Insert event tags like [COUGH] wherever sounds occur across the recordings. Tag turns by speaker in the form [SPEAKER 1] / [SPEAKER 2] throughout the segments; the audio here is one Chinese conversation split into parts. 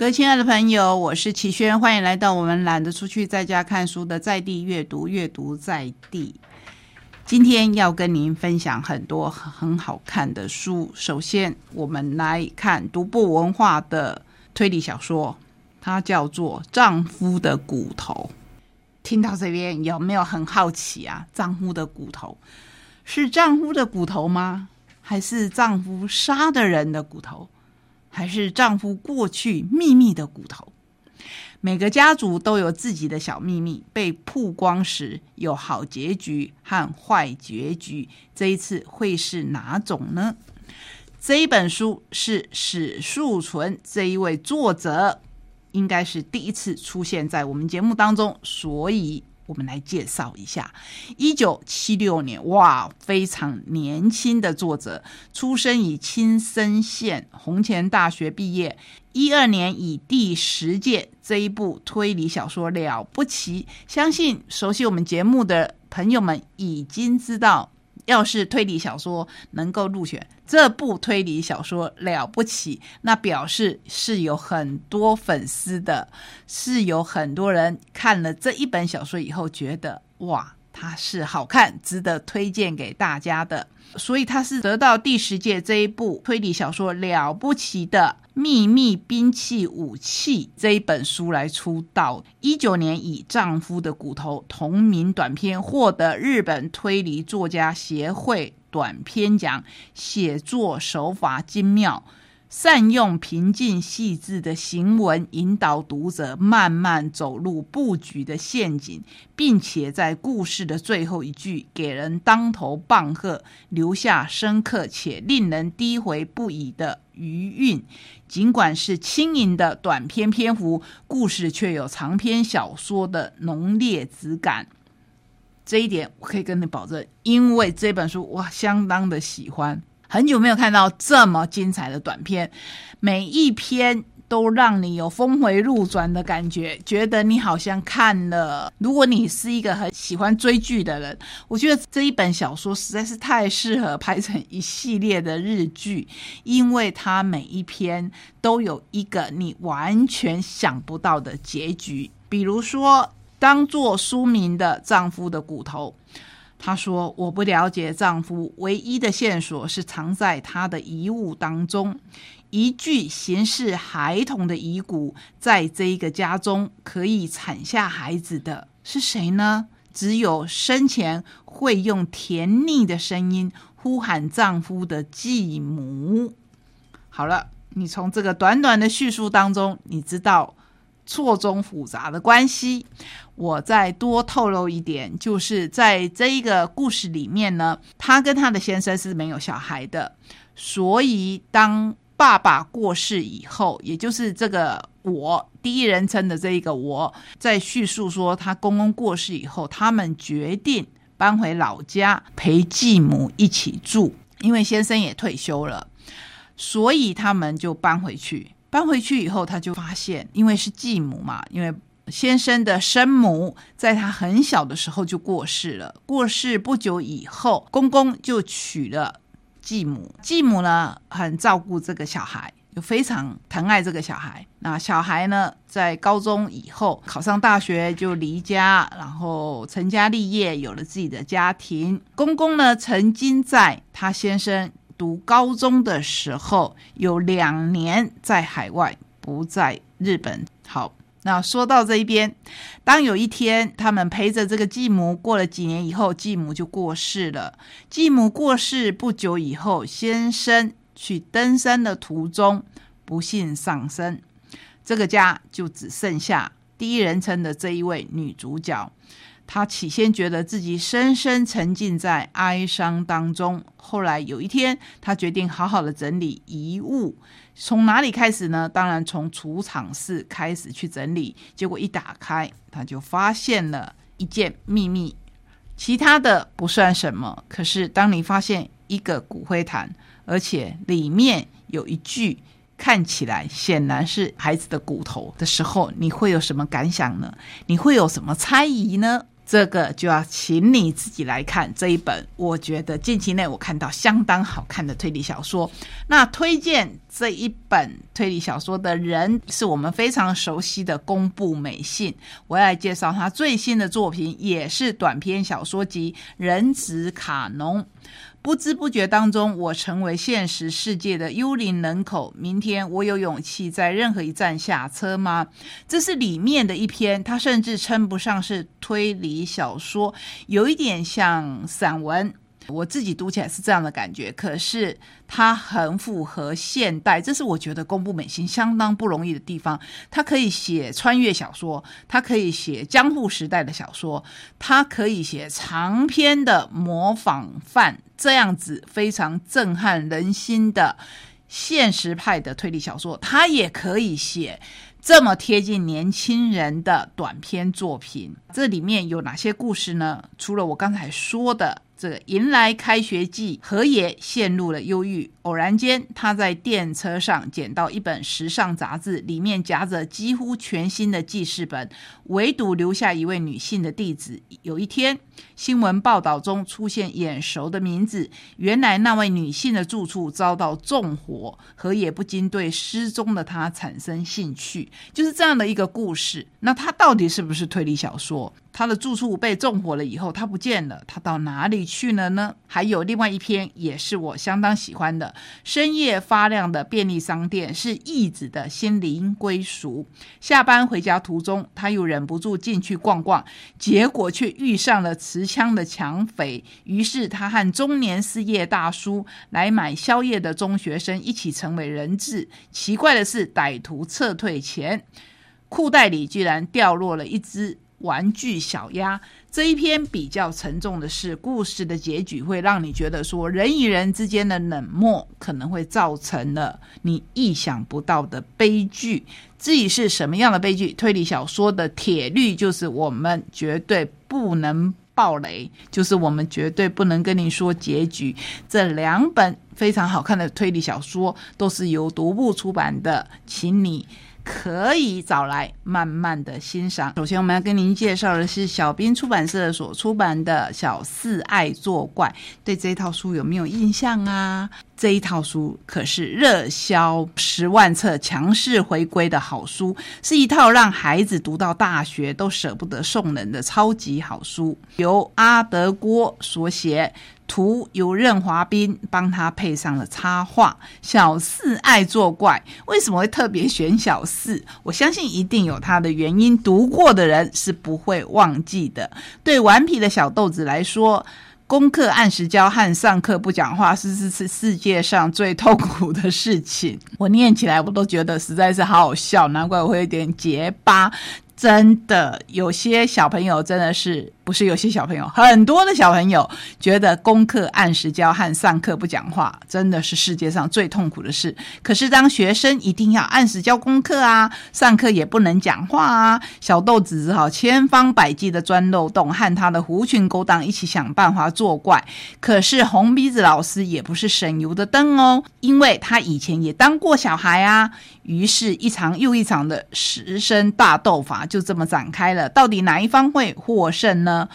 [SPEAKER 1] 各位亲爱的朋友，我是齐轩，欢迎来到我们懒得出去在家看书的在地阅读，阅读在地。今天要跟您分享很多很好看的书。首先，我们来看独步文化的推理小说，它叫做《丈夫的骨头》。听到这边有没有很好奇啊？丈夫的骨头是丈夫的骨头吗？还是丈夫杀的人的骨头？还是丈夫过去秘密的骨头？每个家族都有自己的小秘密，被曝光时有好结局和坏结局。这一次会是哪种呢？这一本书是史树存这一位作者，应该是第一次出现在我们节目当中，所以。我们来介绍一下，一九七六年，哇，非常年轻的作者，出生于青森县，红前大学毕业，一二年以第十届这一部推理小说了不起，相信熟悉我们节目的朋友们已经知道。要是推理小说能够入选这部推理小说了不起，那表示是有很多粉丝的，是有很多人看了这一本小说以后觉得哇。它是好看，值得推荐给大家的，所以它是得到第十届这一部推理小说了不起的秘密兵器武器这一本书来出道。一九年以丈夫的骨头同名短篇获得日本推理作家协会短篇奖，写作手法精妙。善用平静细致的行文，引导读者慢慢走入布局的陷阱，并且在故事的最后一句给人当头棒喝，留下深刻且令人低回不已的余韵。尽管是轻盈的短篇篇幅，故事却有长篇小说的浓烈质感。这一点我可以跟你保证，因为这本书我相当的喜欢。很久没有看到这么精彩的短片，每一篇都让你有峰回路转的感觉，觉得你好像看了。如果你是一个很喜欢追剧的人，我觉得这一本小说实在是太适合拍成一系列的日剧，因为它每一篇都有一个你完全想不到的结局。比如说，当做书名的丈夫的骨头。她说：“我不了解丈夫，唯一的线索是藏在他的遗物当中，一具形似孩童的遗骨，在这一个家中可以产下孩子的是谁呢？只有生前会用甜腻的声音呼喊丈夫的继母。好了，你从这个短短的叙述当中，你知道。”错综复杂的关系，我再多透露一点，就是在这一个故事里面呢，她跟她的先生是没有小孩的，所以当爸爸过世以后，也就是这个我第一人称的这一个我在叙述说，他公公过世以后，他们决定搬回老家陪继母一起住，因为先生也退休了，所以他们就搬回去。搬回去以后，他就发现，因为是继母嘛，因为先生的生母在他很小的时候就过世了。过世不久以后，公公就娶了继母。继母呢，很照顾这个小孩，又非常疼爱这个小孩。那小孩呢，在高中以后考上大学就离家，然后成家立业，有了自己的家庭。公公呢，曾经在他先生。读高中的时候有两年在海外，不在日本。好，那说到这一边，当有一天他们陪着这个继母过了几年以后，继母就过世了。继母过世不久以后，先生去登山的途中不幸丧生，这个家就只剩下第一人称的这一位女主角。他起先觉得自己深深沉浸在哀伤当中，后来有一天，他决定好好的整理遗物。从哪里开始呢？当然从储藏室开始去整理。结果一打开，他就发现了一件秘密。其他的不算什么，可是当你发现一个骨灰坛，而且里面有一具看起来显然是孩子的骨头的时候，你会有什么感想呢？你会有什么猜疑呢？这个就要请你自己来看这一本。我觉得近期内我看到相当好看的推理小说。那推荐这一本推理小说的人是我们非常熟悉的宫部美信。我要来介绍他最新的作品，也是短篇小说集《人子卡农》。不知不觉当中，我成为现实世界的幽灵人口。明天我有勇气在任何一站下车吗？这是里面的一篇，它甚至称不上是推理小说，有一点像散文。我自己读起来是这样的感觉，可是它很符合现代，这是我觉得公布美心相当不容易的地方。它可以写穿越小说，它可以写江户时代的小说，它可以写长篇的模仿犯这样子非常震撼人心的现实派的推理小说，它也可以写这么贴近年轻人的短篇作品。这里面有哪些故事呢？除了我刚才说的。这个迎来开学季，何野陷入了忧郁。偶然间，他在电车上捡到一本时尚杂志，里面夹着几乎全新的记事本，唯独留下一位女性的地址。有一天，新闻报道中出现眼熟的名字，原来那位女性的住处遭到纵火。何野不禁对失踪的她产生兴趣，就是这样的一个故事。那它到底是不是推理小说？他的住处被纵火了以后，他不见了，他到哪里去了呢？还有另外一篇也是我相当喜欢的深夜发亮的便利商店是义子的心灵归属。下班回家途中，他又忍不住进去逛逛，结果却遇上了持枪的抢匪。于是他和中年失业大叔来买宵夜的中学生一起成为人质。奇怪的是，歹徒撤退前，裤袋里居然掉落了一只。玩具小鸭这一篇比较沉重的是，故事的结局会让你觉得说，人与人之间的冷漠可能会造成了你意想不到的悲剧。至于是什么样的悲剧，推理小说的铁律就是我们绝对不能爆雷，就是我们绝对不能跟你说结局。这两本非常好看的推理小说都是由独步出版的，请你。可以找来慢慢的欣赏。首先，我们要跟您介绍的是小兵出版社所出版的《小四爱作怪》。对这套书有没有印象啊？这一套书可是热销十万册、强势回归的好书，是一套让孩子读到大学都舍不得送人的超级好书。由阿德郭所写。图由任华斌帮他配上了插画。小四爱作怪，为什么会特别选小四？我相信一定有他的原因。读过的人是不会忘记的。对顽皮的小豆子来说，功课按时交和上课不讲话是是是世界上最痛苦的事情。我念起来我都觉得实在是好好笑，难怪我会有点结巴。真的，有些小朋友真的是。不是有些小朋友，很多的小朋友觉得功课按时交和上课不讲话真的是世界上最痛苦的事。可是当学生一定要按时交功课啊，上课也不能讲话啊，小豆子只好千方百计的钻漏洞，和他的狐群狗党一起想办法作怪。可是红鼻子老师也不是省油的灯哦，因为他以前也当过小孩啊。于是，一场又一场的十生大斗法就这么展开了。到底哪一方会获胜呢？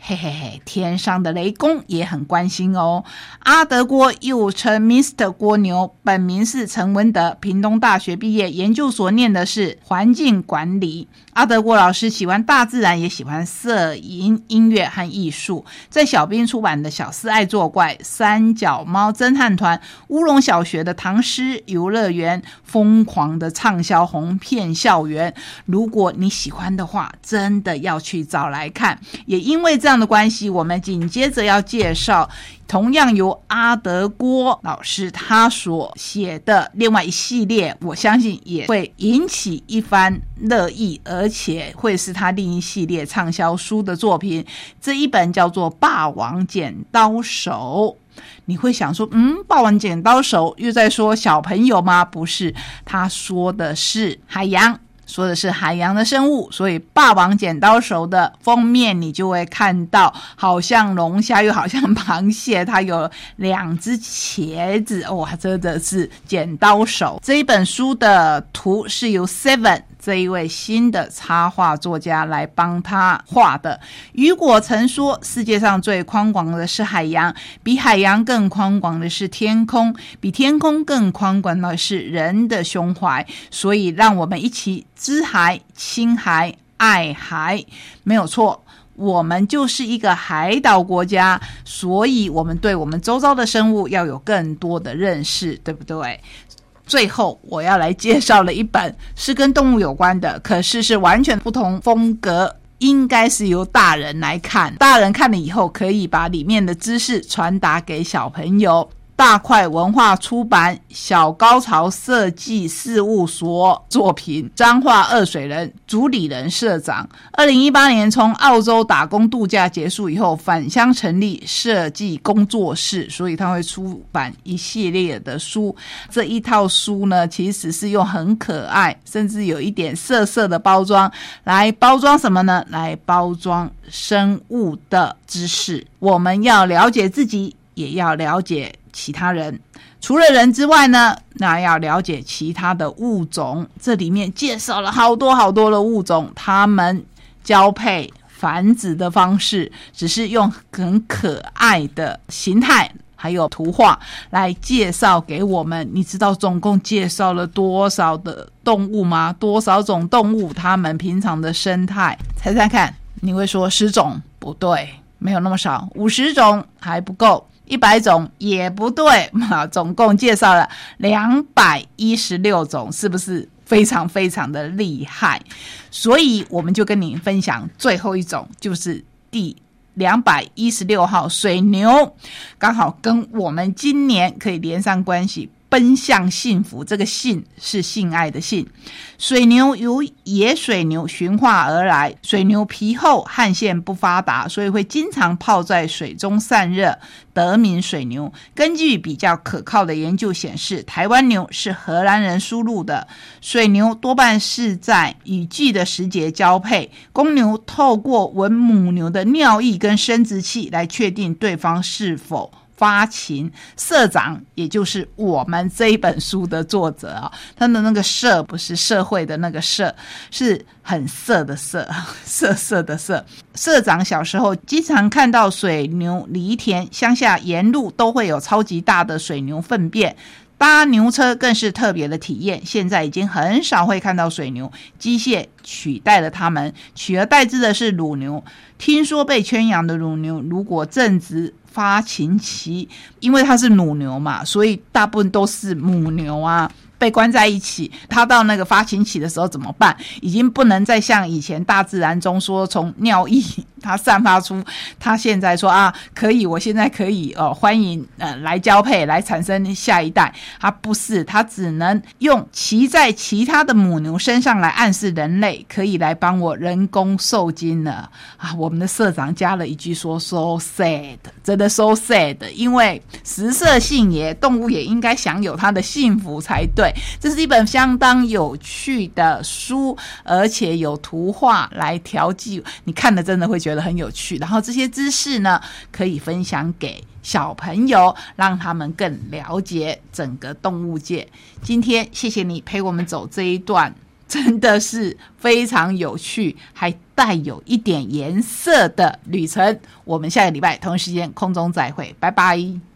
[SPEAKER 1] 嘿嘿嘿，天上的雷公也很关心哦。阿德郭又称 Mr. 郭牛，本名是陈文德，屏东大学毕业，研究所念的是环境管理。阿德郭老师喜欢大自然，也喜欢摄影、音乐和艺术。在小兵出版的《小四爱作怪》《三角猫侦探团》《乌龙小学的唐诗游乐园》疯狂的畅销红遍校园。如果你喜欢的话，真的要去找来看。也因为这这样的关系，我们紧接着要介绍。同样由阿德郭老师他所写的另外一系列，我相信也会引起一番热议，而且会是他另一系列畅销书的作品。这一本叫做《霸王剪刀手》，你会想说，嗯，《霸王剪刀手》又在说小朋友吗？不是，他说的是海洋。说的是海洋的生物，所以《霸王剪刀手》的封面你就会看到，好像龙虾又好像螃蟹，它有两只茄子，哇，真的是剪刀手。这一本书的图是由 Seven 这一位新的插画作家来帮他画的。雨果曾说：“世界上最宽广的是海洋，比海洋更宽广的是天空，比天空更宽广的是人的胸怀。”所以，让我们一起知海、亲海、爱海，没有错。我们就是一个海岛国家，所以我们对我们周遭的生物要有更多的认识，对不对？最后，我要来介绍了一本是跟动物有关的，可是是完全不同风格，应该是由大人来看，大人看了以后可以把里面的知识传达给小朋友。大块文化出版小高潮设计事务所作品，彰化二水人主理人社长。二零一八年从澳洲打工度假结束以后，返乡成立设计工作室，所以他会出版一系列的书。这一套书呢，其实是用很可爱，甚至有一点色色的包装来包装什么呢？来包装生物的知识。我们要了解自己，也要了解。其他人除了人之外呢，那要了解其他的物种。这里面介绍了好多好多的物种，它们交配繁殖的方式，只是用很可爱的形态还有图画来介绍给我们。你知道总共介绍了多少的动物吗？多少种动物？它们平常的生态？猜猜看？你会说十种？不对，没有那么少，五十种还不够。一百种也不对 [LAUGHS] 嘛，总共介绍了两百一十六种，是不是非常非常的厉害？所以我们就跟你分享最后一种，就是第两百一十六号水牛，刚好跟我们今年可以连上关系。奔向幸福，这个“性”是性爱的“性”。水牛由野水牛驯化而来，水牛皮厚，汗腺不发达，所以会经常泡在水中散热，得名水牛。根据比较可靠的研究显示，台湾牛是荷兰人输入的。水牛多半是在雨季的时节交配，公牛透过闻母牛的尿液跟生殖器来确定对方是否。发情社长，也就是我们这一本书的作者啊，他的那个“社”不是社会的那个“社”，是很色的“色”，[LAUGHS] 色色的“色”。社长小时候经常看到水牛犁田，乡下沿路都会有超级大的水牛粪便。搭牛车更是特别的体验。现在已经很少会看到水牛，机械取代了它们，取而代之的是乳牛。听说被圈养的乳牛，如果正值发情期，因为它是乳牛嘛，所以大部分都是母牛啊。被关在一起，它到那个发情期的时候怎么办？已经不能再像以前大自然中说从尿液他散发出，他现在说啊可以，我现在可以哦欢迎呃来交配来产生下一代，他不是，他只能用骑在其他的母牛身上来暗示人类可以来帮我人工受精了啊！我们的社长加了一句说 so sad，真的 so sad，因为食色性也，动物也应该享有它的幸福才对。这是一本相当有趣的书，而且有图画来调剂，你看的真的会觉得很有趣。然后这些知识呢，可以分享给小朋友，让他们更了解整个动物界。今天谢谢你陪我们走这一段，真的是非常有趣，还带有一点颜色的旅程。我们下个礼拜同一时间空中再会，拜拜。